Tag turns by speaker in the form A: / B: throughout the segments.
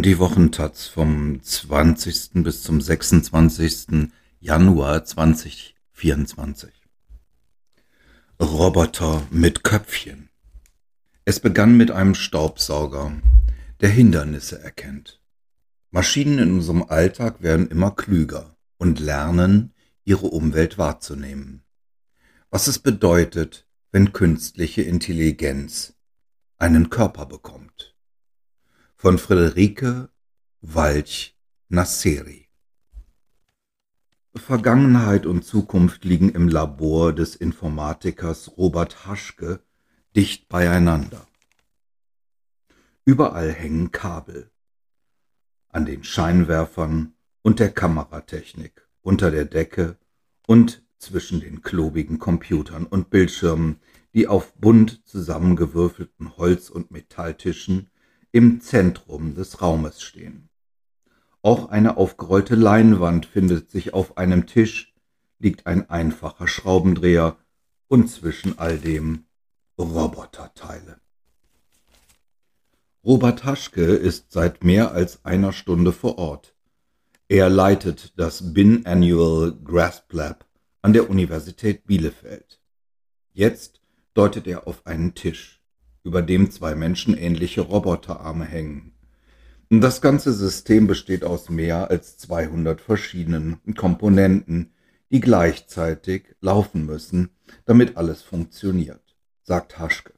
A: Die Wochentaz vom 20. bis zum 26. Januar 2024. Roboter mit Köpfchen. Es begann mit einem Staubsauger, der Hindernisse erkennt. Maschinen in unserem Alltag werden immer klüger und lernen, ihre Umwelt wahrzunehmen. Was es bedeutet, wenn künstliche Intelligenz einen Körper bekommt von Friederike Walch Nasseri. Vergangenheit und Zukunft liegen im Labor des Informatikers Robert Haschke dicht beieinander. Überall hängen Kabel. An den Scheinwerfern und der Kameratechnik, unter der Decke und zwischen den klobigen Computern und Bildschirmen, die auf bunt zusammengewürfelten Holz- und Metalltischen im Zentrum des Raumes stehen. Auch eine aufgerollte Leinwand findet sich auf einem Tisch, liegt ein einfacher Schraubendreher und zwischen all dem Roboterteile. Robert Haschke ist seit mehr als einer Stunde vor Ort. Er leitet das Bin-Annual Grasp Lab an der Universität Bielefeld. Jetzt deutet er auf einen Tisch über dem zwei menschenähnliche Roboterarme hängen. Das ganze System besteht aus mehr als 200 verschiedenen Komponenten, die gleichzeitig laufen müssen, damit alles funktioniert, sagt Haschke.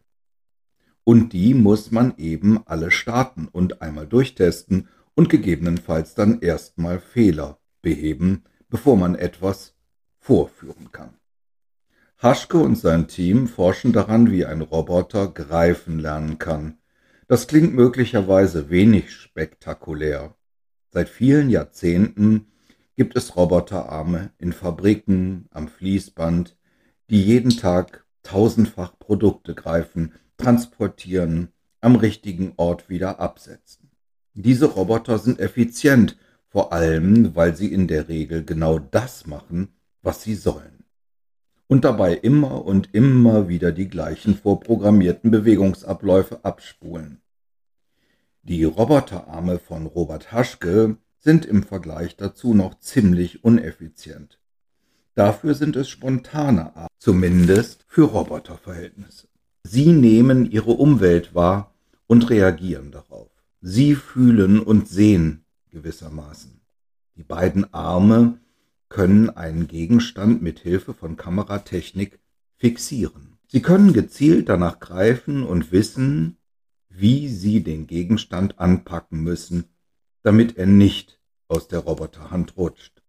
A: Und die muss man eben alle starten und einmal durchtesten und gegebenenfalls dann erstmal Fehler beheben, bevor man etwas vorführen kann. Haschke und sein Team forschen daran, wie ein Roboter greifen lernen kann. Das klingt möglicherweise wenig spektakulär. Seit vielen Jahrzehnten gibt es Roboterarme in Fabriken, am Fließband, die jeden Tag tausendfach Produkte greifen, transportieren, am richtigen Ort wieder absetzen. Diese Roboter sind effizient, vor allem weil sie in der Regel genau das machen, was sie sollen und dabei immer und immer wieder die gleichen vorprogrammierten Bewegungsabläufe abspulen. Die Roboterarme von Robert Haschke sind im Vergleich dazu noch ziemlich uneffizient. Dafür sind es spontane Arme, zumindest für Roboterverhältnisse. Sie nehmen ihre Umwelt wahr und reagieren darauf. Sie fühlen und sehen gewissermaßen. Die beiden Arme können einen Gegenstand mit Hilfe von Kameratechnik fixieren. Sie können gezielt danach greifen und wissen, wie sie den Gegenstand anpacken müssen, damit er nicht aus der Roboterhand rutscht.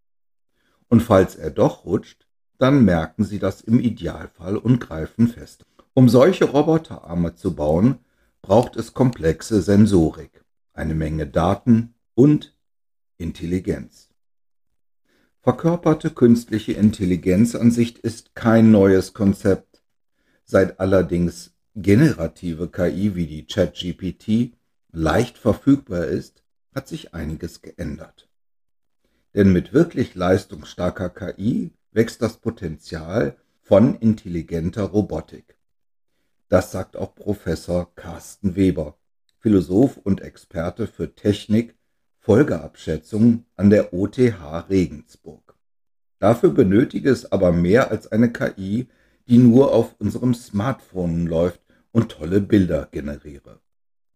A: Und falls er doch rutscht, dann merken sie das im Idealfall und greifen fest. Um solche Roboterarme zu bauen, braucht es komplexe Sensorik, eine Menge Daten und Intelligenz. Verkörperte künstliche Intelligenz an sich ist kein neues Konzept. Seit allerdings generative KI wie die ChatGPT leicht verfügbar ist, hat sich einiges geändert. Denn mit wirklich leistungsstarker KI wächst das Potenzial von intelligenter Robotik. Das sagt auch Professor Carsten Weber, Philosoph und Experte für Technik Folgeabschätzung an der OTH Regensburg. Dafür benötige es aber mehr als eine KI, die nur auf unserem Smartphone läuft und tolle Bilder generiere.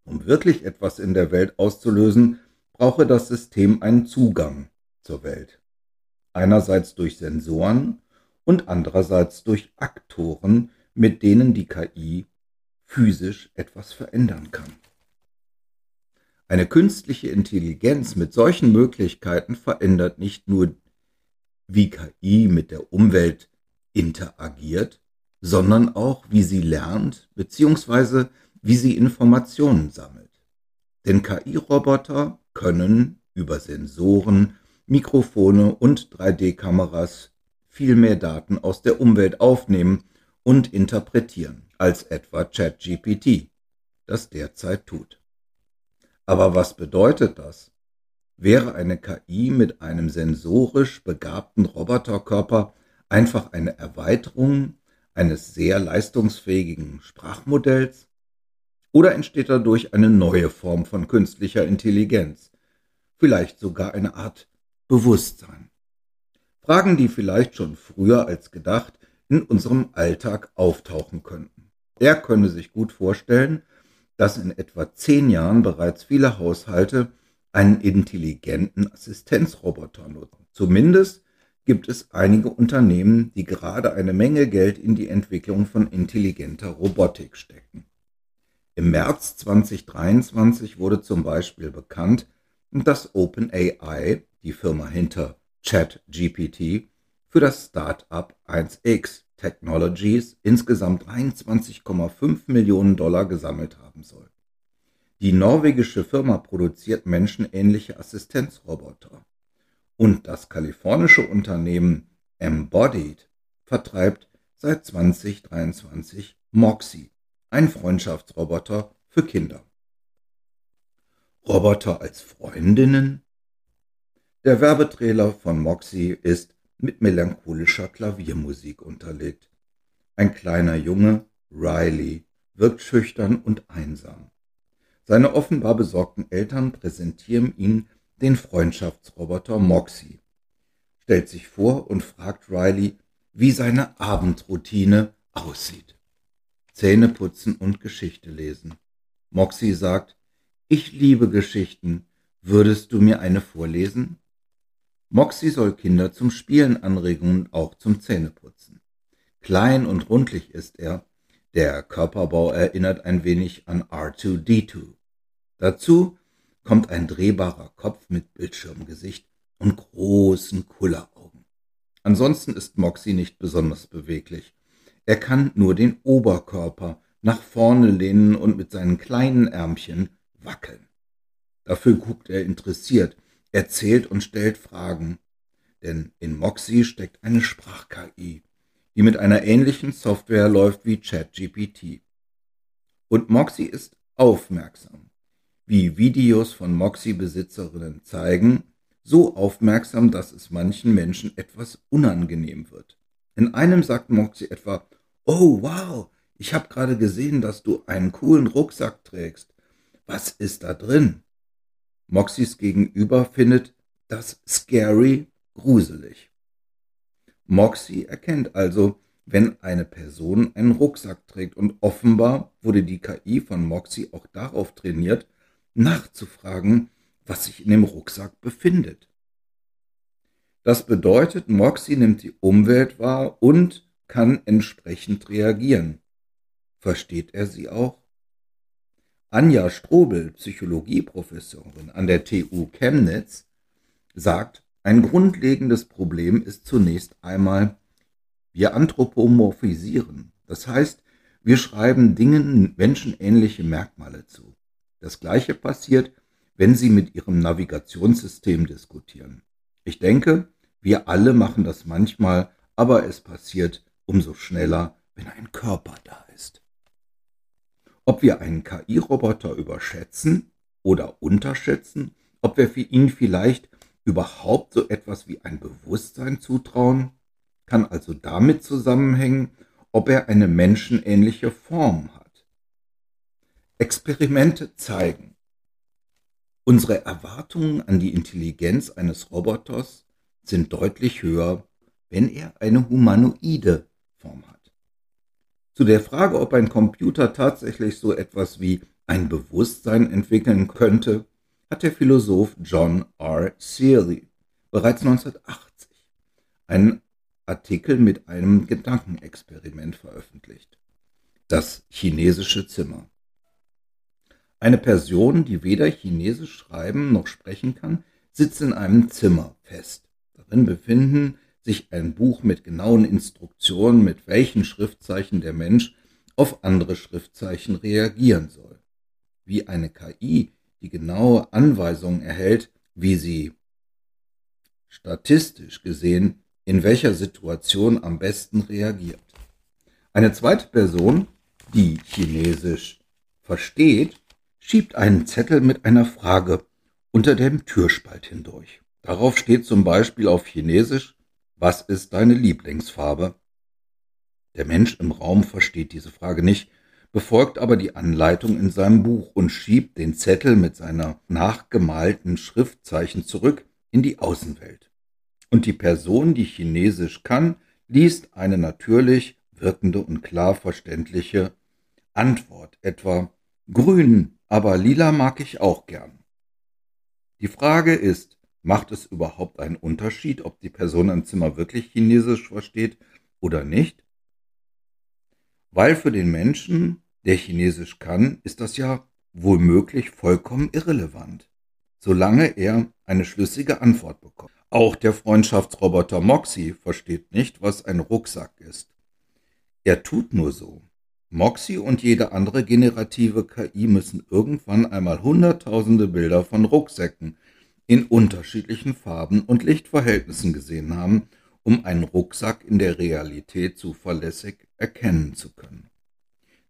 A: Um wirklich etwas in der Welt auszulösen, brauche das System einen Zugang zur Welt. Einerseits durch Sensoren und andererseits durch Aktoren, mit denen die KI physisch etwas verändern kann. Eine künstliche Intelligenz mit solchen Möglichkeiten verändert nicht nur, wie KI mit der Umwelt interagiert, sondern auch, wie sie lernt bzw. wie sie Informationen sammelt. Denn KI-Roboter können über Sensoren, Mikrofone und 3D-Kameras viel mehr Daten aus der Umwelt aufnehmen und interpretieren als etwa ChatGPT das derzeit tut. Aber was bedeutet das? Wäre eine KI mit einem sensorisch begabten Roboterkörper einfach eine Erweiterung eines sehr leistungsfähigen Sprachmodells? Oder entsteht dadurch eine neue Form von künstlicher Intelligenz? Vielleicht sogar eine Art Bewusstsein. Fragen, die vielleicht schon früher als gedacht in unserem Alltag auftauchen könnten. Er könne sich gut vorstellen, dass in etwa zehn Jahren bereits viele Haushalte einen intelligenten Assistenzroboter nutzen. Zumindest gibt es einige Unternehmen, die gerade eine Menge Geld in die Entwicklung von intelligenter Robotik stecken. Im März 2023 wurde zum Beispiel bekannt, dass OpenAI, die Firma hinter ChatGPT, für das Start-up 1x Technologies insgesamt 23,5 Millionen Dollar gesammelt haben soll. Die norwegische Firma produziert menschenähnliche Assistenzroboter und das kalifornische Unternehmen Embodied vertreibt seit 2023 Moxie, ein Freundschaftsroboter für Kinder. Roboter als Freundinnen? Der Werbetrailer von Moxie ist mit melancholischer Klaviermusik unterlegt. Ein kleiner Junge, Riley, wirkt schüchtern und einsam. Seine offenbar besorgten Eltern präsentieren ihm den Freundschaftsroboter Moxie, stellt sich vor und fragt Riley, wie seine Abendroutine aussieht. Zähne putzen und Geschichte lesen. Moxie sagt, ich liebe Geschichten, würdest du mir eine vorlesen? Moxie soll Kinder zum Spielen anregen und auch zum Zähneputzen. Klein und rundlich ist er, der Körperbau erinnert ein wenig an R2D2. Dazu kommt ein drehbarer Kopf mit Bildschirmgesicht und großen Kulleraugen. Ansonsten ist Moxie nicht besonders beweglich. Er kann nur den Oberkörper nach vorne lehnen und mit seinen kleinen Ärmchen wackeln. Dafür guckt er interessiert, erzählt und stellt Fragen. Denn in Moxie steckt eine Sprach-KI, die mit einer ähnlichen Software läuft wie ChatGPT. Und Moxie ist aufmerksam. Wie Videos von Moxie-Besitzerinnen zeigen, so aufmerksam, dass es manchen Menschen etwas unangenehm wird. In einem sagt Moxie etwa, Oh, wow, ich habe gerade gesehen, dass du einen coolen Rucksack trägst. Was ist da drin? Moxies Gegenüber findet das scary gruselig. Moxie erkennt also, wenn eine Person einen Rucksack trägt und offenbar wurde die KI von Moxie auch darauf trainiert, nachzufragen, was sich in dem Rucksack befindet. Das bedeutet, Moxie nimmt die Umwelt wahr und kann entsprechend reagieren. Versteht er sie auch? Anja Strobel, Psychologieprofessorin an der TU Chemnitz, sagt, ein grundlegendes Problem ist zunächst einmal, wir anthropomorphisieren. Das heißt, wir schreiben Dingen menschenähnliche Merkmale zu. Das gleiche passiert, wenn Sie mit Ihrem Navigationssystem diskutieren. Ich denke, wir alle machen das manchmal, aber es passiert umso schneller, wenn ein Körper da ist. Ob wir einen KI-Roboter überschätzen oder unterschätzen, ob wir für ihn vielleicht überhaupt so etwas wie ein Bewusstsein zutrauen, kann also damit zusammenhängen, ob er eine menschenähnliche Form hat. Experimente zeigen, unsere Erwartungen an die Intelligenz eines Roboters sind deutlich höher, wenn er eine humanoide Form hat. Zu der Frage, ob ein Computer tatsächlich so etwas wie ein Bewusstsein entwickeln könnte, hat der Philosoph John R. Searle bereits 1980 einen Artikel mit einem Gedankenexperiment veröffentlicht. Das chinesische Zimmer. Eine Person, die weder Chinesisch schreiben noch sprechen kann, sitzt in einem Zimmer fest. Darin befinden sich ein Buch mit genauen Instruktionen, mit welchen Schriftzeichen der Mensch auf andere Schriftzeichen reagieren soll. Wie eine KI die genaue Anweisung erhält, wie sie statistisch gesehen in welcher Situation am besten reagiert. Eine zweite Person, die Chinesisch versteht, schiebt einen Zettel mit einer Frage unter dem Türspalt hindurch. Darauf steht zum Beispiel auf Chinesisch was ist deine Lieblingsfarbe? Der Mensch im Raum versteht diese Frage nicht, befolgt aber die Anleitung in seinem Buch und schiebt den Zettel mit seiner nachgemalten Schriftzeichen zurück in die Außenwelt. Und die Person, die Chinesisch kann, liest eine natürlich wirkende und klar verständliche Antwort, etwa Grün, aber lila mag ich auch gern. Die Frage ist, macht es überhaupt einen Unterschied, ob die Person im Zimmer wirklich Chinesisch versteht oder nicht? Weil für den Menschen, der Chinesisch kann, ist das ja womöglich vollkommen irrelevant, solange er eine schlüssige Antwort bekommt. Auch der Freundschaftsroboter Moxie versteht nicht, was ein Rucksack ist. Er tut nur so. Moxie und jede andere generative KI müssen irgendwann einmal hunderttausende Bilder von Rucksäcken in unterschiedlichen Farben und Lichtverhältnissen gesehen haben, um einen Rucksack in der Realität zuverlässig erkennen zu können.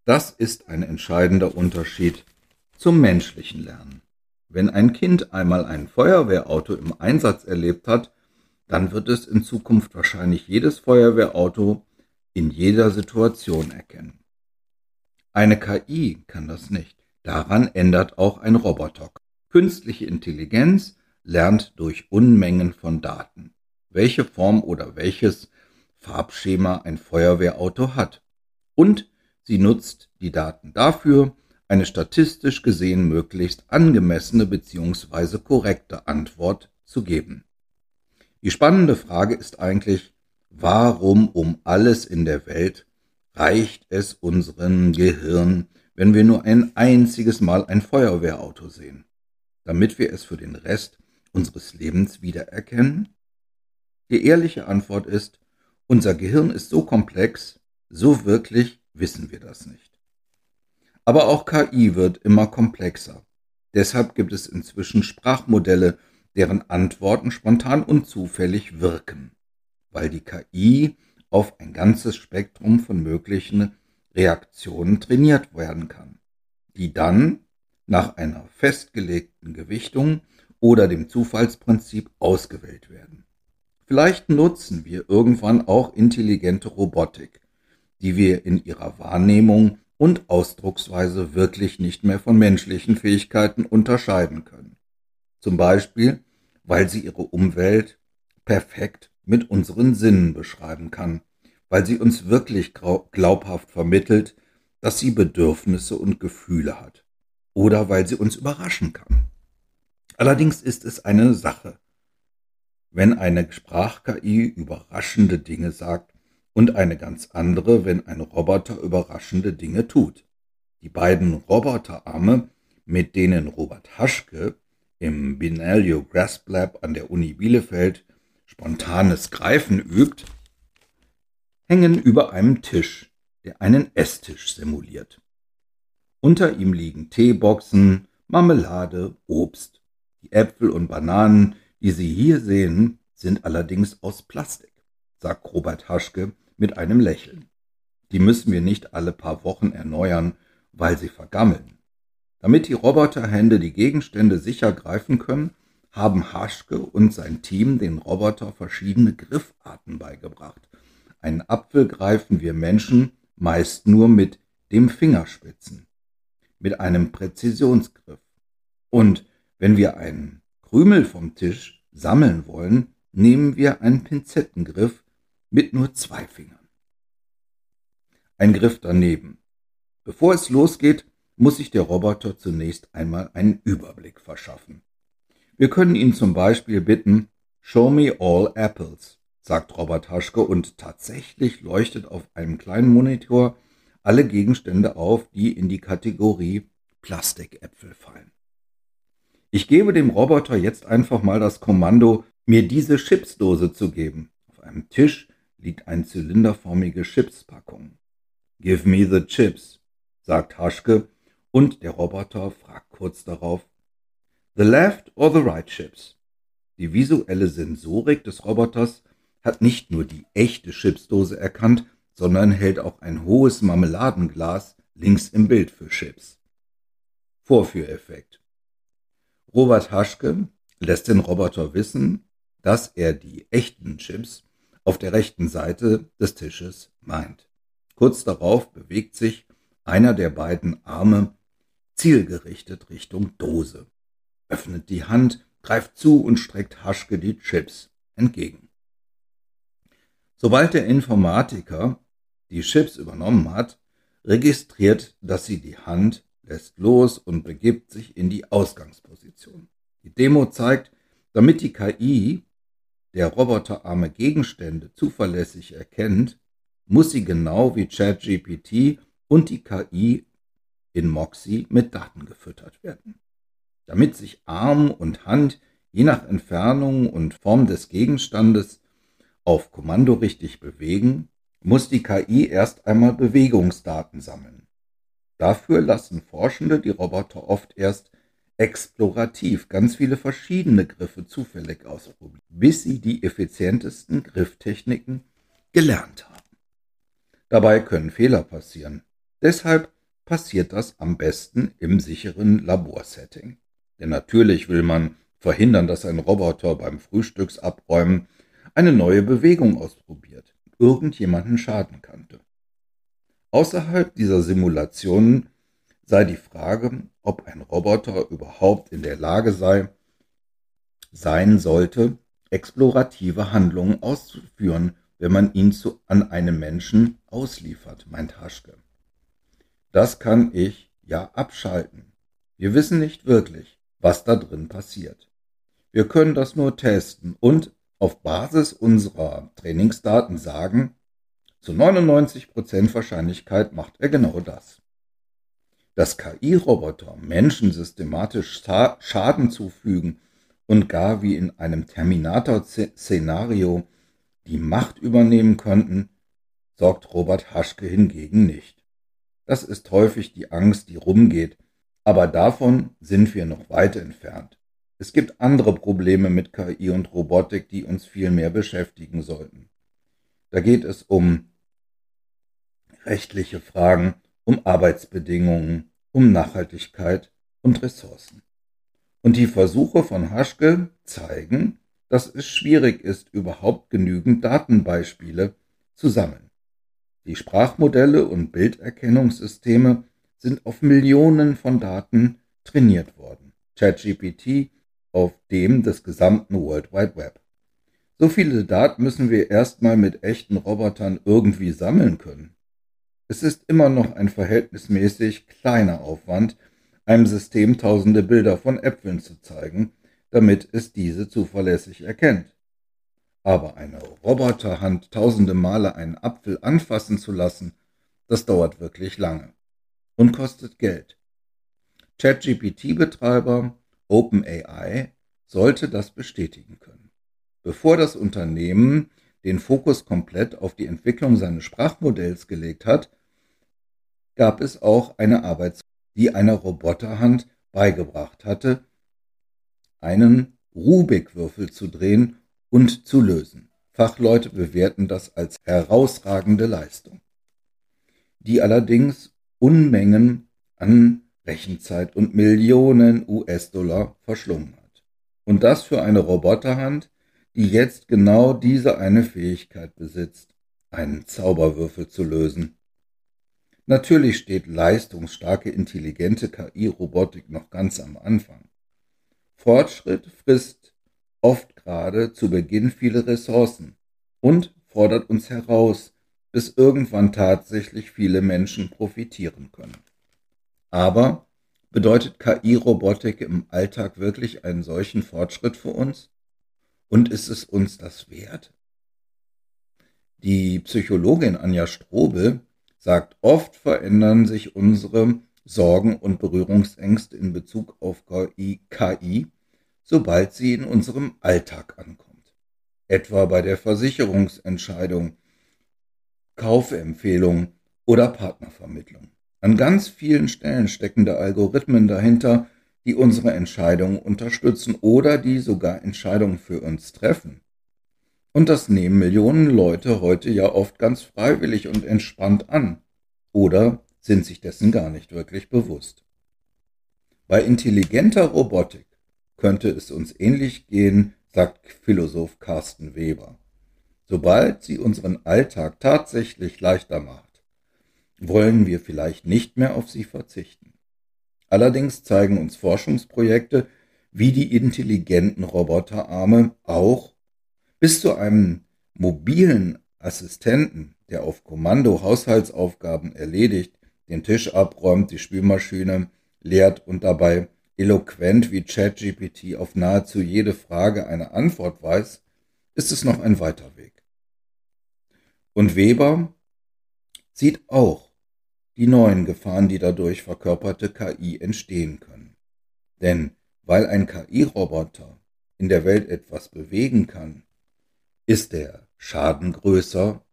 A: Das ist ein entscheidender Unterschied zum menschlichen Lernen. Wenn ein Kind einmal ein Feuerwehrauto im Einsatz erlebt hat, dann wird es in Zukunft wahrscheinlich jedes Feuerwehrauto in jeder Situation erkennen. Eine KI kann das nicht. Daran ändert auch ein Roboter. Künstliche Intelligenz lernt durch Unmengen von Daten welche Form oder welches Farbschema ein Feuerwehrauto hat. Und sie nutzt die Daten dafür, eine statistisch gesehen möglichst angemessene bzw. korrekte Antwort zu geben. Die spannende Frage ist eigentlich, warum um alles in der Welt reicht es unserem Gehirn, wenn wir nur ein einziges Mal ein Feuerwehrauto sehen, damit wir es für den Rest unseres Lebens wiedererkennen? Die ehrliche Antwort ist, unser Gehirn ist so komplex, so wirklich wissen wir das nicht. Aber auch KI wird immer komplexer. Deshalb gibt es inzwischen Sprachmodelle, deren Antworten spontan und zufällig wirken, weil die KI auf ein ganzes Spektrum von möglichen Reaktionen trainiert werden kann, die dann nach einer festgelegten Gewichtung oder dem Zufallsprinzip ausgewählt werden. Vielleicht nutzen wir irgendwann auch intelligente Robotik, die wir in ihrer Wahrnehmung und Ausdrucksweise wirklich nicht mehr von menschlichen Fähigkeiten unterscheiden können. Zum Beispiel, weil sie ihre Umwelt perfekt mit unseren Sinnen beschreiben kann, weil sie uns wirklich glaubhaft vermittelt, dass sie Bedürfnisse und Gefühle hat, oder weil sie uns überraschen kann. Allerdings ist es eine Sache, wenn eine Sprach-KI überraschende Dinge sagt und eine ganz andere, wenn ein Roboter überraschende Dinge tut. Die beiden Roboterarme, mit denen Robert Haschke im Binalio Grasp Lab an der Uni Bielefeld spontanes Greifen übt, hängen über einem Tisch, der einen Esstisch simuliert. Unter ihm liegen Teeboxen, Marmelade, Obst. Die Äpfel und Bananen, die Sie hier sehen, sind allerdings aus Plastik, sagt Robert Haschke mit einem Lächeln. Die müssen wir nicht alle paar Wochen erneuern, weil sie vergammeln. Damit die Roboterhände die Gegenstände sicher greifen können, haben Haschke und sein Team den Roboter verschiedene Griffarten beigebracht. Einen Apfel greifen wir Menschen meist nur mit dem Fingerspitzen, mit einem Präzisionsgriff. Und wenn wir einen Krümel vom Tisch sammeln wollen, nehmen wir einen Pinzettengriff mit nur zwei Fingern. Ein Griff daneben. Bevor es losgeht, muss sich der Roboter zunächst einmal einen Überblick verschaffen. Wir können ihn zum Beispiel bitten, Show me all apples, sagt Robert Haschke und tatsächlich leuchtet auf einem kleinen Monitor alle Gegenstände auf, die in die Kategorie Plastikäpfel fallen. Ich gebe dem Roboter jetzt einfach mal das Kommando, mir diese Chipsdose zu geben. Auf einem Tisch liegt eine zylinderförmige Chipspackung. Give me the chips, sagt Haschke, und der Roboter fragt kurz darauf, the left or the right chips? Die visuelle Sensorik des Roboters hat nicht nur die echte Chipsdose erkannt, sondern hält auch ein hohes Marmeladenglas links im Bild für Chips. Vorführeffekt. Robert Haschke lässt den Roboter wissen, dass er die echten Chips auf der rechten Seite des Tisches meint. Kurz darauf bewegt sich einer der beiden Arme zielgerichtet Richtung Dose, öffnet die Hand, greift zu und streckt Haschke die Chips entgegen. Sobald der Informatiker die Chips übernommen hat, registriert, dass sie die Hand lässt los und begibt sich in die Ausgangsposition. Die Demo zeigt, damit die KI der roboterarme Gegenstände zuverlässig erkennt, muss sie genau wie ChatGPT und die KI in Moxie mit Daten gefüttert werden. Damit sich Arm und Hand je nach Entfernung und Form des Gegenstandes auf Kommando richtig bewegen, muss die KI erst einmal Bewegungsdaten sammeln. Dafür lassen Forschende die Roboter oft erst explorativ ganz viele verschiedene Griffe zufällig ausprobieren, bis sie die effizientesten Grifftechniken gelernt haben. Dabei können Fehler passieren. Deshalb passiert das am besten im sicheren Laborsetting. Denn natürlich will man verhindern, dass ein Roboter beim Frühstücksabräumen eine neue Bewegung ausprobiert, irgendjemanden schaden könnte. Außerhalb dieser Simulationen sei die Frage, ob ein Roboter überhaupt in der Lage sei, sein sollte, explorative Handlungen auszuführen, wenn man ihn zu, an einen Menschen ausliefert, meint Haschke. Das kann ich ja abschalten. Wir wissen nicht wirklich, was da drin passiert. Wir können das nur testen und auf Basis unserer Trainingsdaten sagen, zu 99% Wahrscheinlichkeit macht er genau das dass KI-Roboter Menschen systematisch Schaden zufügen und gar wie in einem Terminator-Szenario die Macht übernehmen könnten, sorgt Robert Haschke hingegen nicht. Das ist häufig die Angst, die rumgeht, aber davon sind wir noch weit entfernt. Es gibt andere Probleme mit KI und Robotik, die uns viel mehr beschäftigen sollten. Da geht es um rechtliche Fragen, um Arbeitsbedingungen, um Nachhaltigkeit und Ressourcen. Und die Versuche von Haschke zeigen, dass es schwierig ist, überhaupt genügend Datenbeispiele zu sammeln. Die Sprachmodelle und Bilderkennungssysteme sind auf Millionen von Daten trainiert worden. ChatGPT auf dem des gesamten World Wide Web. So viele Daten müssen wir erstmal mit echten Robotern irgendwie sammeln können. Es ist immer noch ein verhältnismäßig kleiner Aufwand, einem System tausende Bilder von Äpfeln zu zeigen, damit es diese zuverlässig erkennt. Aber eine Roboterhand tausende Male einen Apfel anfassen zu lassen, das dauert wirklich lange und kostet Geld. ChatGPT-Betreiber OpenAI sollte das bestätigen können. Bevor das Unternehmen den Fokus komplett auf die Entwicklung seines Sprachmodells gelegt hat, gab es auch eine Arbeitsgruppe, die einer Roboterhand beigebracht hatte, einen Rubik-Würfel zu drehen und zu lösen. Fachleute bewerten das als herausragende Leistung, die allerdings Unmengen an Rechenzeit und Millionen US-Dollar verschlungen hat. Und das für eine Roboterhand, die jetzt genau diese eine Fähigkeit besitzt, einen Zauberwürfel zu lösen. Natürlich steht leistungsstarke, intelligente KI-Robotik noch ganz am Anfang. Fortschritt frisst oft gerade zu Beginn viele Ressourcen und fordert uns heraus, bis irgendwann tatsächlich viele Menschen profitieren können. Aber bedeutet KI-Robotik im Alltag wirklich einen solchen Fortschritt für uns? Und ist es uns das wert? Die Psychologin Anja Strobel sagt, oft verändern sich unsere Sorgen und Berührungsängste in Bezug auf KI, sobald sie in unserem Alltag ankommt. Etwa bei der Versicherungsentscheidung, Kaufempfehlung oder Partnervermittlung. An ganz vielen Stellen stecken da Algorithmen dahinter, die unsere Entscheidungen unterstützen oder die sogar Entscheidungen für uns treffen. Und das nehmen Millionen Leute heute ja oft ganz freiwillig und entspannt an oder sind sich dessen gar nicht wirklich bewusst. Bei intelligenter Robotik könnte es uns ähnlich gehen, sagt Philosoph Carsten Weber. Sobald sie unseren Alltag tatsächlich leichter macht wollen wir vielleicht nicht mehr auf sie verzichten. Allerdings zeigen uns Forschungsprojekte, wie die intelligenten Roboterarme auch bis zu einem mobilen Assistenten, der auf Kommando Haushaltsaufgaben erledigt, den Tisch abräumt, die Spülmaschine leert und dabei eloquent wie ChatGPT auf nahezu jede Frage eine Antwort weiß, ist es noch ein weiter Weg. Und Weber sieht auch die neuen Gefahren, die dadurch verkörperte KI entstehen können. Denn weil ein KI-Roboter in der Welt etwas bewegen kann, ist der Schaden größer,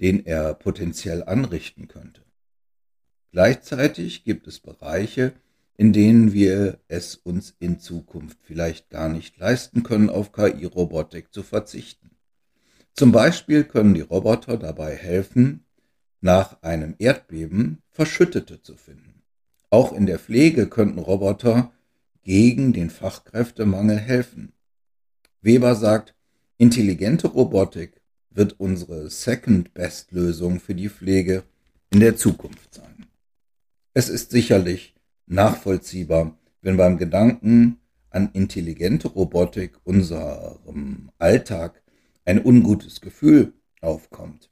A: den er potenziell anrichten könnte. Gleichzeitig gibt es Bereiche, in denen wir es uns in Zukunft vielleicht gar nicht leisten können, auf KI-Robotik zu verzichten. Zum Beispiel können die Roboter dabei helfen, nach einem Erdbeben Verschüttete zu finden. Auch in der Pflege könnten Roboter gegen den Fachkräftemangel helfen. Weber sagt, intelligente Robotik wird unsere Second-Best-Lösung für die Pflege in der Zukunft sein. Es ist sicherlich nachvollziehbar, wenn beim Gedanken an intelligente Robotik unserem Alltag ein ungutes Gefühl aufkommt.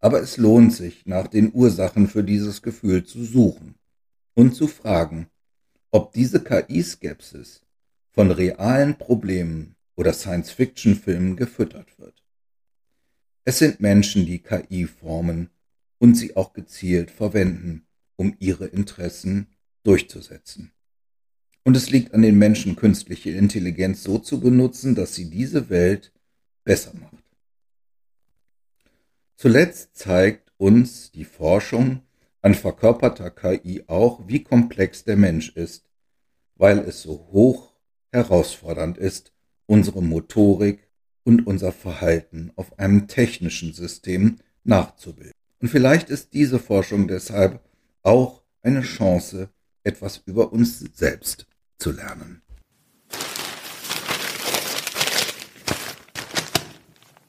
A: Aber es lohnt sich, nach den Ursachen für dieses Gefühl zu suchen und zu fragen, ob diese KI-Skepsis von realen Problemen oder Science-Fiction-Filmen gefüttert wird. Es sind Menschen, die KI formen und sie auch gezielt verwenden, um ihre Interessen durchzusetzen. Und es liegt an den Menschen, künstliche Intelligenz so zu benutzen, dass sie diese Welt besser macht. Zuletzt zeigt uns die Forschung an verkörperter KI auch, wie komplex der Mensch ist, weil es so hoch herausfordernd ist, unsere Motorik und unser Verhalten auf einem technischen System nachzubilden. Und vielleicht ist diese Forschung deshalb auch eine Chance, etwas über uns selbst zu lernen.